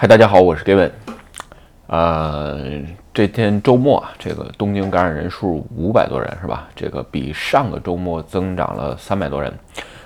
嗨，大家好，我是 Gavin。呃，这天周末啊，这个东京感染人数五百多人是吧？这个比上个周末增长了三百多人。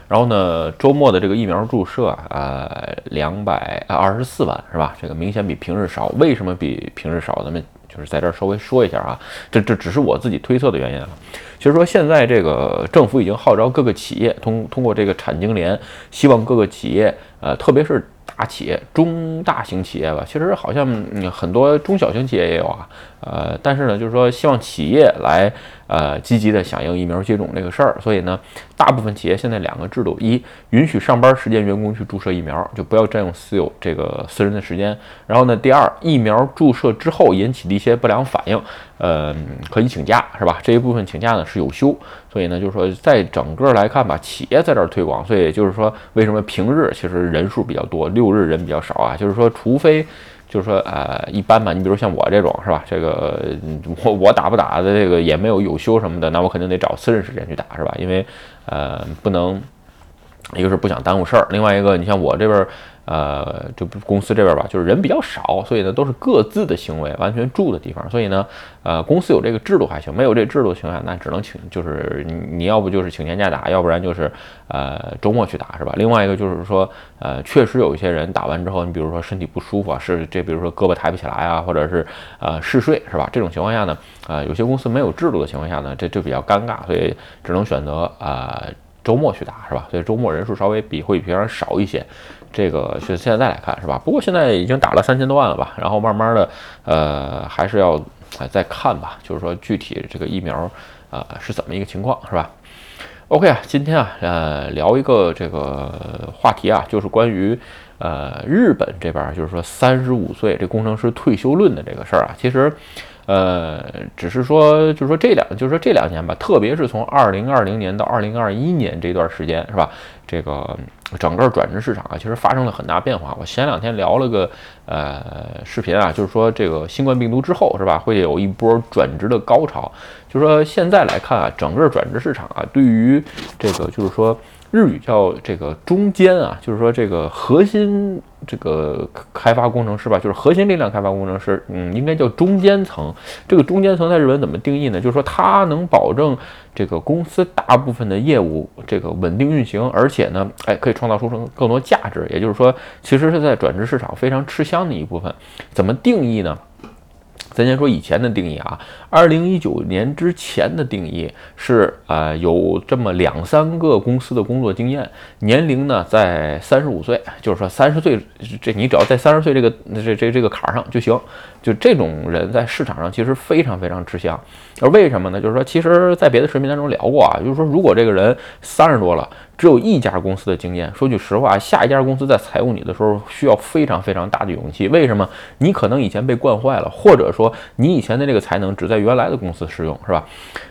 然后呢，周末的这个疫苗注射啊，呃，两百二十四万是吧？这个明显比平日少。为什么比平日少？咱们就是在这儿稍微说一下啊，这这只是我自己推测的原因啊。其实说现在这个政府已经号召各个企业通通过这个产经联，希望各个企业，呃，特别是大企业、中大型企业吧，其实好像很多中小型企业也有啊。呃，但是呢，就是说希望企业来呃积极的响应疫苗接种这个事儿，所以呢，大部分企业现在两个制度：一，允许上班时间员工去注射疫苗，就不要占用私有这个私人的时间；然后呢，第二，疫苗注射之后引起的一些不良反应，呃，可以请假，是吧？这一部分请假呢是有休，所以呢，就是说在整个来看吧，企业在这儿推广，所以就是说为什么平日其实人数比较多，六日人比较少啊？就是说，除非。就是说，呃，一般吧。你比如像我这种，是吧？这个我我打不打的这个也没有有休什么的，那我肯定得找私人时间去打，是吧？因为，呃，不能，一个是不想耽误事儿，另外一个，你像我这边。呃，就公司这边吧，就是人比较少，所以呢都是各自的行为，完全住的地方，所以呢，呃，公司有这个制度还行，没有这制度情况下，那只能请，就是你你要不就是请年假打，要不然就是呃周末去打，是吧？另外一个就是说，呃，确实有一些人打完之后，你比如说身体不舒服啊，是这比如说胳膊抬不起来啊，或者是呃嗜睡，是吧？这种情况下呢，啊，有些公司没有制度的情况下呢，这就比较尴尬，所以只能选择啊周末去打，是吧？所以周末人数稍微比会比平常少一些。这个是现在来看是吧？不过现在已经打了三千多万了吧？然后慢慢的，呃，还是要再看吧。就是说具体这个疫苗，呃，是怎么一个情况是吧？OK 啊，今天啊，呃，聊一个这个话题啊，就是关于呃日本这边，就是说三十五岁这工程师退休论的这个事儿啊。其实，呃，只是说，就是说这两，就是说这两年吧，特别是从二零二零年到二零二一年这段时间是吧？这个。整个转职市场啊，其实发生了很大变化。我前两天聊了个呃视频啊，就是说这个新冠病毒之后是吧，会有一波转职的高潮。就是说现在来看啊，整个转职市场啊，对于这个就是说。日语叫这个中间啊，就是说这个核心这个开发工程师吧，就是核心力量开发工程师，嗯，应该叫中间层。这个中间层在日本怎么定义呢？就是说它能保证这个公司大部分的业务这个稳定运行，而且呢，哎，可以创造出更更多价值。也就是说，其实是在转职市场非常吃香的一部分。怎么定义呢？咱先说以前的定义啊，二零一九年之前的定义是啊，有这么两三个公司的工作经验，年龄呢在三十五岁，就是说三十岁，这你只要在三十岁这个这这这个坎上就行。就这种人在市场上其实非常非常吃香，而为什么呢？就是说，其实，在别的视频当中聊过啊，就是说，如果这个人三十多了，只有一家公司的经验，说句实话，下一家公司在采用你的时候需要非常非常大的勇气。为什么？你可能以前被惯坏了，或者说你以前的这个才能只在原来的公司适用，是吧？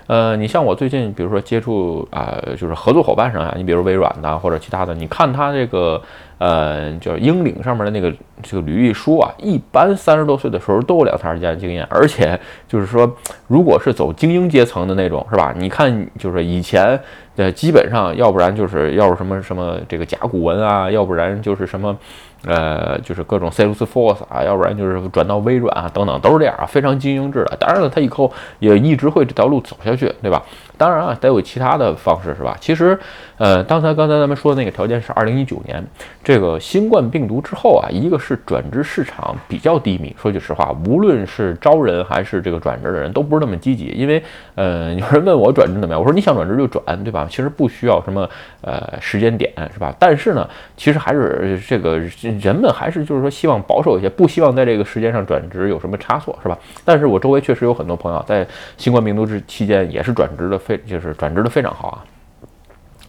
呃，你像我最近，比如说接触啊，就是合作伙伴上啊，你比如微软的或者其他的，你看他这个。呃，就是英领上面的那个这个履历书啊，一般三十多岁的时候都有两三家经验，而且就是说，如果是走精英阶层的那种，是吧？你看，就是以前呃，基本上要不然就是要是什么什么这个甲骨文啊，要不然就是什么。呃，就是各种 Salesforce 啊，要不然就是转到微软啊，等等，都是这样啊，非常精英制的。当然了，他以后也一直会这条路走下去，对吧？当然啊，得有其他的方式，是吧？其实，呃，刚才刚才咱们说的那个条件是二零一九年这个新冠病毒之后啊，一个是转职市场比较低迷。说句实话，无论是招人还是这个转职的人都不是那么积极。因为，呃，有人问我转职怎么样，我说你想转职就转，对吧？其实不需要什么呃时间点，是吧？但是呢，其实还是这个。人们还是就是说希望保守一些，不希望在这个时间上转职有什么差错，是吧？但是我周围确实有很多朋友在新冠病毒之期间也是转职的非就是转职的非常好啊，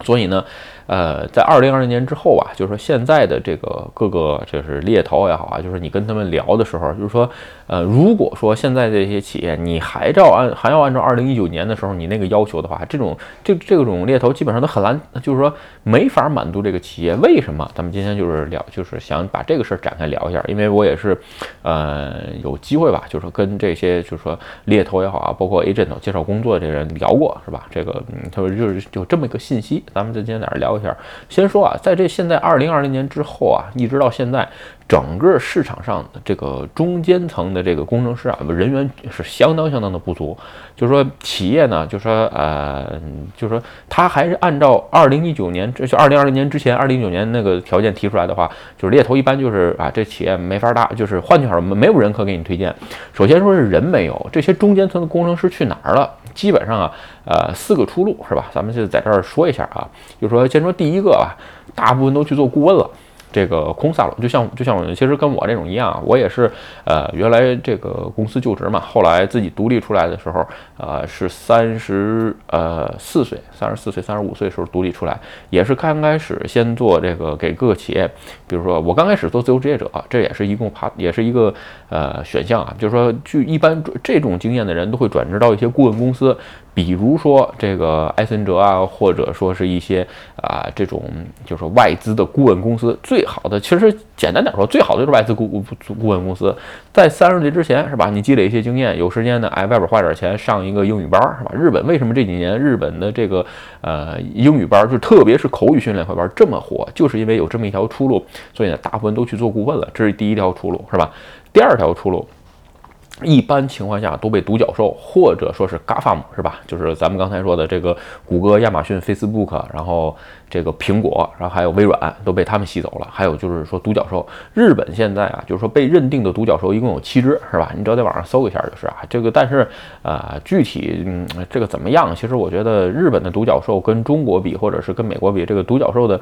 所以呢。呃，在二零二零年之后啊，就是说现在的这个各个就是猎头也好啊，就是你跟他们聊的时候，就是说，呃，如果说现在这些企业你还照按还要按照二零一九年的时候你那个要求的话，这种这这种猎头基本上都很难，就是说没法满足这个企业。为什么？咱们今天就是聊，就是想把这个事儿展开聊一下，因为我也是，呃，有机会吧，就是跟这些就是说猎头也好啊，包括 agent 介绍工作的这人聊过，是吧？这个嗯，他说就是有这么一个信息，咱们就今天在这聊。一下，先说啊，在这现在二零二零年之后啊，一直到现在，整个市场上这个中间层的这个工程师啊，人员是相当相当的不足。就是说，企业呢，就说呃，就是说，他还是按照二零一九年，这就二零二零年之前，二零一九年那个条件提出来的话，就是猎头一般就是啊，这企业没法搭，就是换句话说，没有人可给你推荐。首先说是人没有，这些中间层的工程师去哪儿了？基本上啊，呃，四个出路是吧？咱们就在这儿说一下啊，就说先说第一个啊，大部分都去做顾问了。这个空萨罗就像就像其实跟我这种一样，我也是呃原来这个公司就职嘛，后来自己独立出来的时候，呃是三十呃四岁，三十四岁三十五岁的时候独立出来，也是刚开始先做这个给各个企业，比如说我刚开始做自由职业者，这也是一共爬也是一个呃选项啊，就是说据一般这种经验的人都会转职到一些顾问公司。比如说这个埃森哲啊，或者说是一些啊这种就是外资的顾问公司，最好的其实简单点说，最好的就是外资顾顾顾问公司。在三十岁之前是吧？你积累一些经验，有时间呢，哎，外边花点钱上一个英语班是吧？日本为什么这几年日本的这个呃英语班，就特别是口语训练会班这么火，就是因为有这么一条出路，所以呢，大部分都去做顾问了，这是第一条出路是吧？第二条出路。一般情况下都被独角兽或者说是 GAFAM 是吧？就是咱们刚才说的这个谷歌、亚马逊、Facebook，然后这个苹果，然后还有微软都被他们吸走了。还有就是说独角兽，日本现在啊，就是说被认定的独角兽一共有七只是吧？你只要在网上搜一下就是啊。这个但是啊，具体嗯这个怎么样？其实我觉得日本的独角兽跟中国比，或者是跟美国比，这个独角兽的。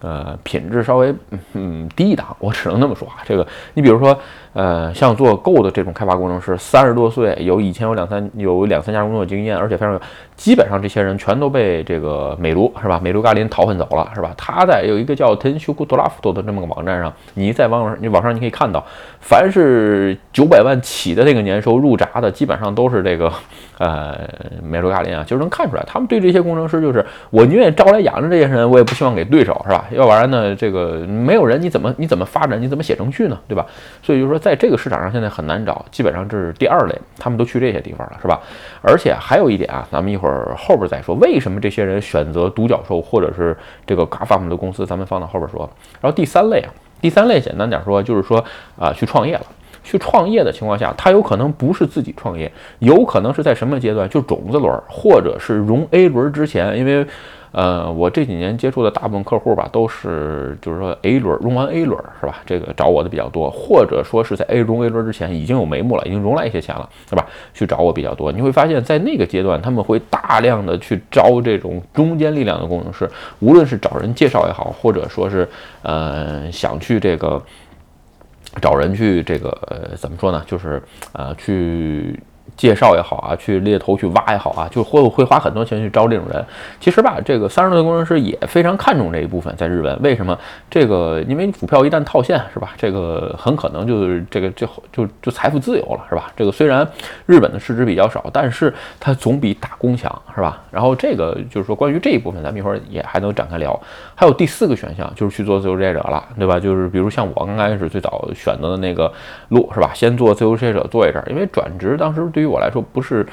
呃，品质稍微嗯低一档，我只能那么说啊。这个，你比如说，呃，像做 Go 的这种开发工程师，三十多岁，有以前有两三有两三家工作经验，而且非常有。基本上这些人全都被这个美卢是吧？美卢嘎林淘换走了是吧？他在有一个叫 Tenshukutorafuto 的这么个网站上，你在网上你网上你可以看到，凡是九百万起的这个年收入闸的，基本上都是这个呃美卢嘎林啊，就能看出来，他们对这些工程师就是我宁愿招来养着这些人，我也不希望给对手是吧？要不然呢，这个没有人你怎么你怎么发展你怎么写程序呢？对吧？所以就说在这个市场上现在很难找，基本上这是第二类，他们都去这些地方了是吧？而且还有一点啊，咱们一会儿。会儿后边再说，为什么这些人选择独角兽或者是这个 GAFAM 的公司，咱们放到后边说。然后第三类啊，第三类简单点说，就是说啊，去创业了。去创业的情况下，他有可能不是自己创业，有可能是在什么阶段，就种子轮或者是融 A 轮之前，因为。呃，我这几年接触的大部分客户吧，都是就是说 A 轮融完 A 轮是吧？这个找我的比较多，或者说是在 A 融 A 轮之前已经有眉目了，已经融来一些钱了，是吧？去找我比较多。你会发现在那个阶段，他们会大量的去招这种中间力量的工程师，无论是找人介绍也好，或者说是呃想去这个找人去这个呃怎么说呢？就是呃去。介绍也好啊，去猎头去挖也好啊，就会会花很多钱去招这种人。其实吧，这个三十多岁工程师也非常看重这一部分，在日本，为什么？这个因为股票一旦套现，是吧？这个很可能就是这个就就就财富自由了，是吧？这个虽然日本的市值比较少，但是它总比打工强，是吧？然后这个就是说关于这一部分，咱们一会儿也还能展开聊。还有第四个选项就是去做自由职业者了，对吧？就是比如像我刚开始最早选择的那个路，是吧？先做自由职业者做一阵，因为转职当时对于我来说不是，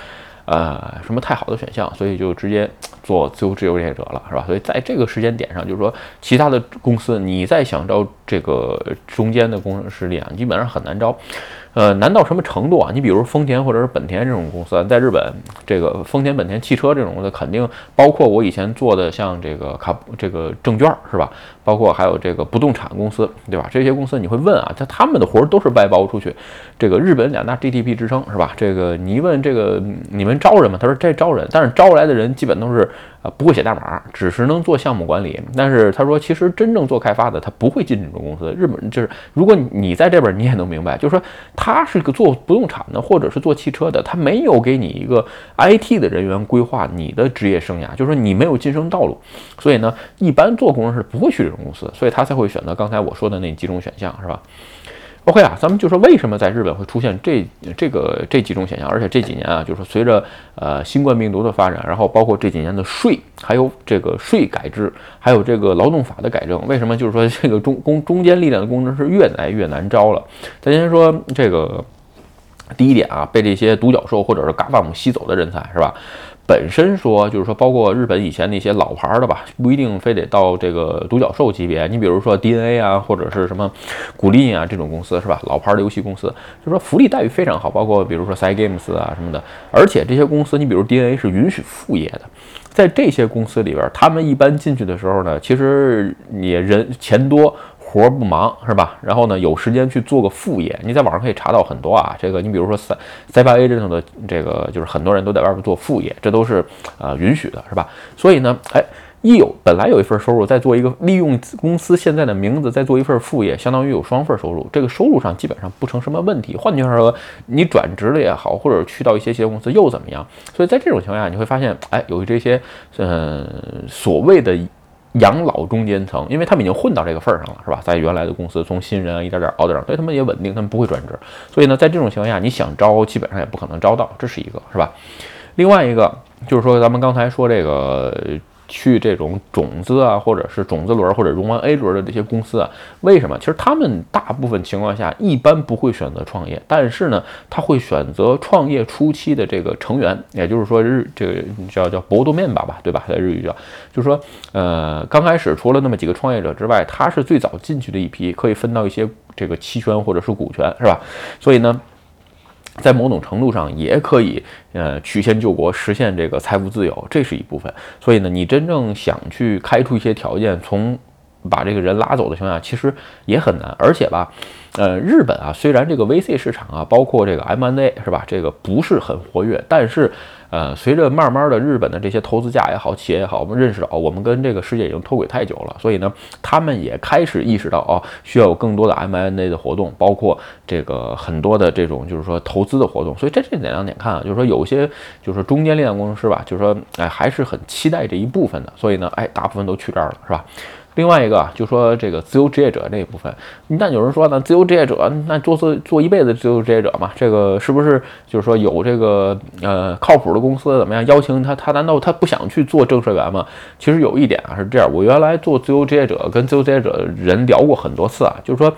呃，什么太好的选项，所以就直接 做自由职业者了，是吧？所以在这个时间点上，就是说，其他的公司你再想招这个中间的工程师力啊，基本上很难招。呃，难到什么程度啊？你比如丰田或者是本田这种公司，在日本，这个丰田、本田汽车这种的，肯定包括我以前做的像这个卡这个证券是吧？包括还有这个不动产公司，对吧？这些公司你会问啊，他他们的活儿都是外包出去。这个日本两大 GDP 支撑是吧？这个你一问这个你们招人吗？他说这招人，但是招来的人基本都是。啊，不会写代码，只是能做项目管理。但是他说，其实真正做开发的，他不会进这种公司。日本就是，如果你在这边，你也能明白，就是说，他是个做不动产的，或者是做汽车的，他没有给你一个 IT 的人员规划你的职业生涯，就是说你没有晋升道路。所以呢，一般做工程师不会去种公司，所以他才会选择刚才我说的那几种选项，是吧？OK 啊，咱们就说为什么在日本会出现这这个这几种选项，而且这几年啊，就是随着呃新冠病毒的发展，然后包括这几年的税，还有这个税改制，还有这个劳动法的改正，为什么就是说这个中工中间力量的工程师越来越难招了？咱先说这个第一点啊，被这些独角兽或者是 GAFAM 吸走的人才是吧？本身说，就是说，包括日本以前那些老牌的吧，不一定非得到这个独角兽级别。你比如说 DNA 啊，或者是什么古力啊这种公司，是吧？老牌的游戏公司，就是说福利待遇非常好，包括比如说 Cygames 啊什么的。而且这些公司，你比如 DNA 是允许副业的，在这些公司里边，他们一般进去的时候呢，其实也人钱多。活不忙是吧？然后呢，有时间去做个副业。你在网上可以查到很多啊，这个你比如说赛赛八 A 这种的，这个就是很多人都在外边做副业，这都是呃允许的，是吧？所以呢，哎，一有本来有一份收入，再做一个利用公司现在的名字再做一份副业，相当于有双份收入，这个收入上基本上不成什么问题。换句话说，你转职了也好，或者去到一些企业公司又怎么样？所以在这种情况下，你会发现，哎，有这些嗯所谓的。养老中间层，因为他们已经混到这个份儿上了，是吧？在原来的公司，从新人啊一点点熬到上，所以他们也稳定，他们不会转职。所以呢，在这种情况下，你想招，基本上也不可能招到，这是一个，是吧？另外一个就是说，咱们刚才说这个。去这种种子啊，或者是种子轮或者融完 A 轮的这些公司啊，为什么？其实他们大部分情况下一般不会选择创业，但是呢，他会选择创业初期的这个成员，也就是说日这个叫叫搏斗面吧吧，对吧？在日语叫，就是说，呃，刚开始除了那么几个创业者之外，他是最早进去的一批，可以分到一些这个期权或者是股权，是吧？所以呢。在某种程度上也可以，呃，曲线救国，实现这个财富自由，这是一部分。所以呢，你真正想去开出一些条件，从把这个人拉走的情况下，其实也很难。而且吧，呃，日本啊，虽然这个 VC 市场啊，包括这个 M&A 是吧，这个不是很活跃，但是。呃，随着慢慢的日本的这些投资家也好，企业也好，我们认识到，我们跟这个世界已经脱轨太久了，所以呢，他们也开始意识到，哦，需要有更多的 mna 的活动，包括这个很多的这种就是说投资的活动。所以这这两点看啊，就是说有些就是中间力量工程师吧，就是说哎还是很期待这一部分的，所以呢，哎，大部分都去这儿了，是吧？另外一个就说这个自由职业者这一部分，那有人说呢，自由职业者那做做做一辈子自由职业者嘛，这个是不是就是说有这个呃靠谱的公司怎么样邀请他？他难道他不想去做正社员吗？其实有一点啊是这样，我原来做自由职业者跟自由职业者人聊过很多次啊，就是说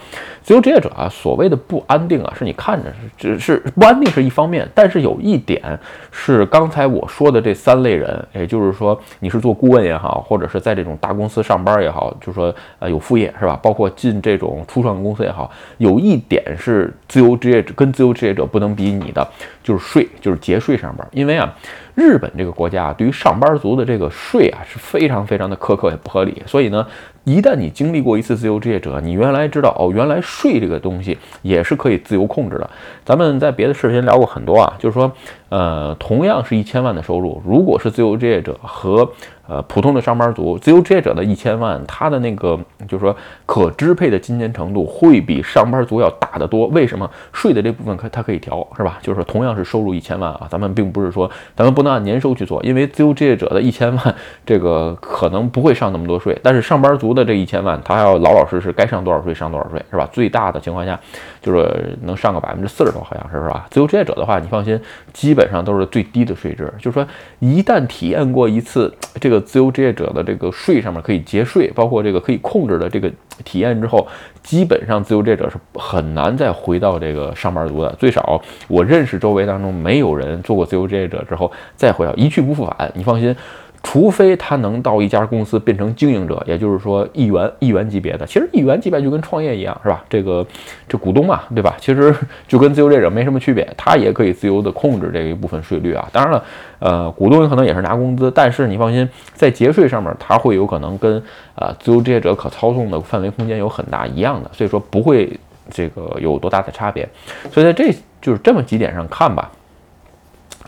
自由职业者啊所谓的不安定啊，是你看着是只是不安定是一方面，但是有一点是刚才我说的这三类人，也就是说你是做顾问也好，或者是在这种大公司上班也好。就是说，呃，有副业是吧？包括进这种初创公司也好，有一点是自由职业者跟自由职业者不能比拟的，就是税，就是节税上边。因为啊，日本这个国家对于上班族的这个税啊是非常非常的苛刻也不合理。所以呢，一旦你经历过一次自由职业者，你原来知道哦，原来税这个东西也是可以自由控制的。咱们在别的视频聊过很多啊，就是说，呃，同样是一千万的收入，如果是自由职业者和呃，普通的上班族、自由职业者的一千万，他的那个就是说可支配的金钱程度会比上班族要大得多。为什么？税的这部分可它可以调，是吧？就是说同样是收入一千万啊，咱们并不是说咱们不那按年收去做，因为自由职业者的一千万这个可能不会上那么多税，但是上班族的这一千万，他要老老实实该上多少税上多少税，是吧？最大的情况下就是能上个百分之四十多，好像是是吧？自由职业者的话，你放心，基本上都是最低的税制。就是说，一旦体验过一次这个。自由职业者的这个税上面可以节税，包括这个可以控制的这个体验之后，基本上自由职业者是很难再回到这个上班族的。最少我认识周围当中没有人做过自由职业者之后再回到一去不复返。你放心。除非他能到一家公司变成经营者，也就是说亿元亿元级别的，其实亿元级别就跟创业一样，是吧？这个这股东嘛，对吧？其实就跟自由职业者没什么区别，他也可以自由的控制这一部分税率啊。当然了，呃，股东可能也是拿工资，但是你放心，在节税上面，他会有可能跟啊自由职业者可操纵的范围空间有很大一样的，所以说不会这个有多大的差别。所以在这就是这么几点上看吧，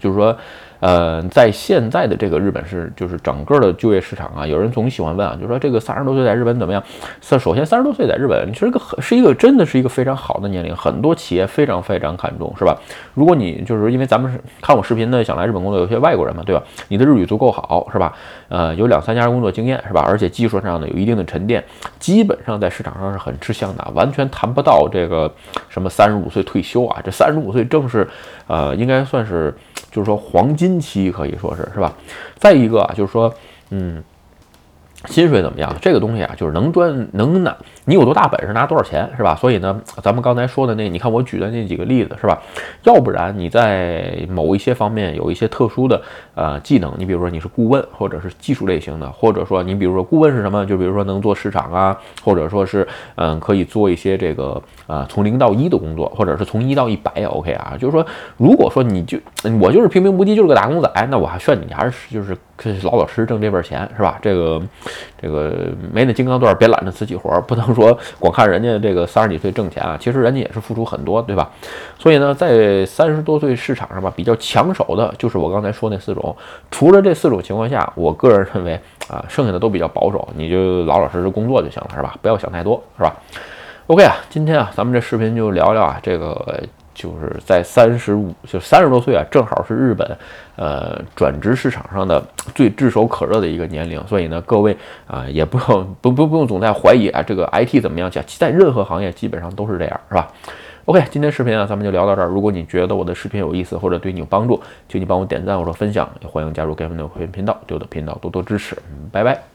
就是说。呃，在现在的这个日本是，就是整个的就业市场啊，有人总喜欢问啊，就说这个三十多岁在日本怎么样？首首先，三十多岁在日本，其实个是一个真的是一个非常好的年龄，很多企业非常非常看重，是吧？如果你就是因为咱们是看我视频的想来日本工作，有些外国人嘛，对吧？你的日语足够好，是吧？呃，有两三家工作经验，是吧？而且技术上呢有一定的沉淀，基本上在市场上是很吃香的，完全谈不到这个什么三十五岁退休啊，这三十五岁正是，呃，应该算是。就是说黄金期可以说是是吧？再一个啊，就是说，嗯，薪水怎么样？这个东西啊，就是能赚能拿你有多大本事拿多少钱，是吧？所以呢，咱们刚才说的那，你看我举的那几个例子，是吧？要不然你在某一些方面有一些特殊的呃技能，你比如说你是顾问，或者是技术类型的，或者说你比如说顾问是什么？就比如说能做市场啊，或者说是嗯可以做一些这个啊从零到一的工作，或者是从一到一百也 OK 啊。就是说，如果说你就我就是平平无奇，就是个打工仔，那我还劝你还是就是老老实实挣这份钱，是吧？这个这个没那金刚钻，别揽着瓷器活，不能说光看人家这个三十几岁挣钱啊，其实人家也是付出很多，对吧？所以呢，在三十多岁市场上吧，比较抢手的就是我刚才说那四种。除了这四种情况下，我个人认为啊，剩下的都比较保守，你就老老实实工作就行了，是吧？不要想太多，是吧？OK 啊，今天啊，咱们这视频就聊聊啊，这个。就是在三十五，就三十多岁啊，正好是日本，呃，转职市场上的最炙手可热的一个年龄。所以呢，各位啊，也不用不不不用总在怀疑啊，这个 IT 怎么样？讲在任何行业基本上都是这样，是吧？OK，今天视频啊，咱们就聊到这儿。如果你觉得我的视频有意思或者对你有帮助，请你帮我点赞或者分享，也欢迎加入 Gavin 的会员频道，对我的频道多多支持。拜拜。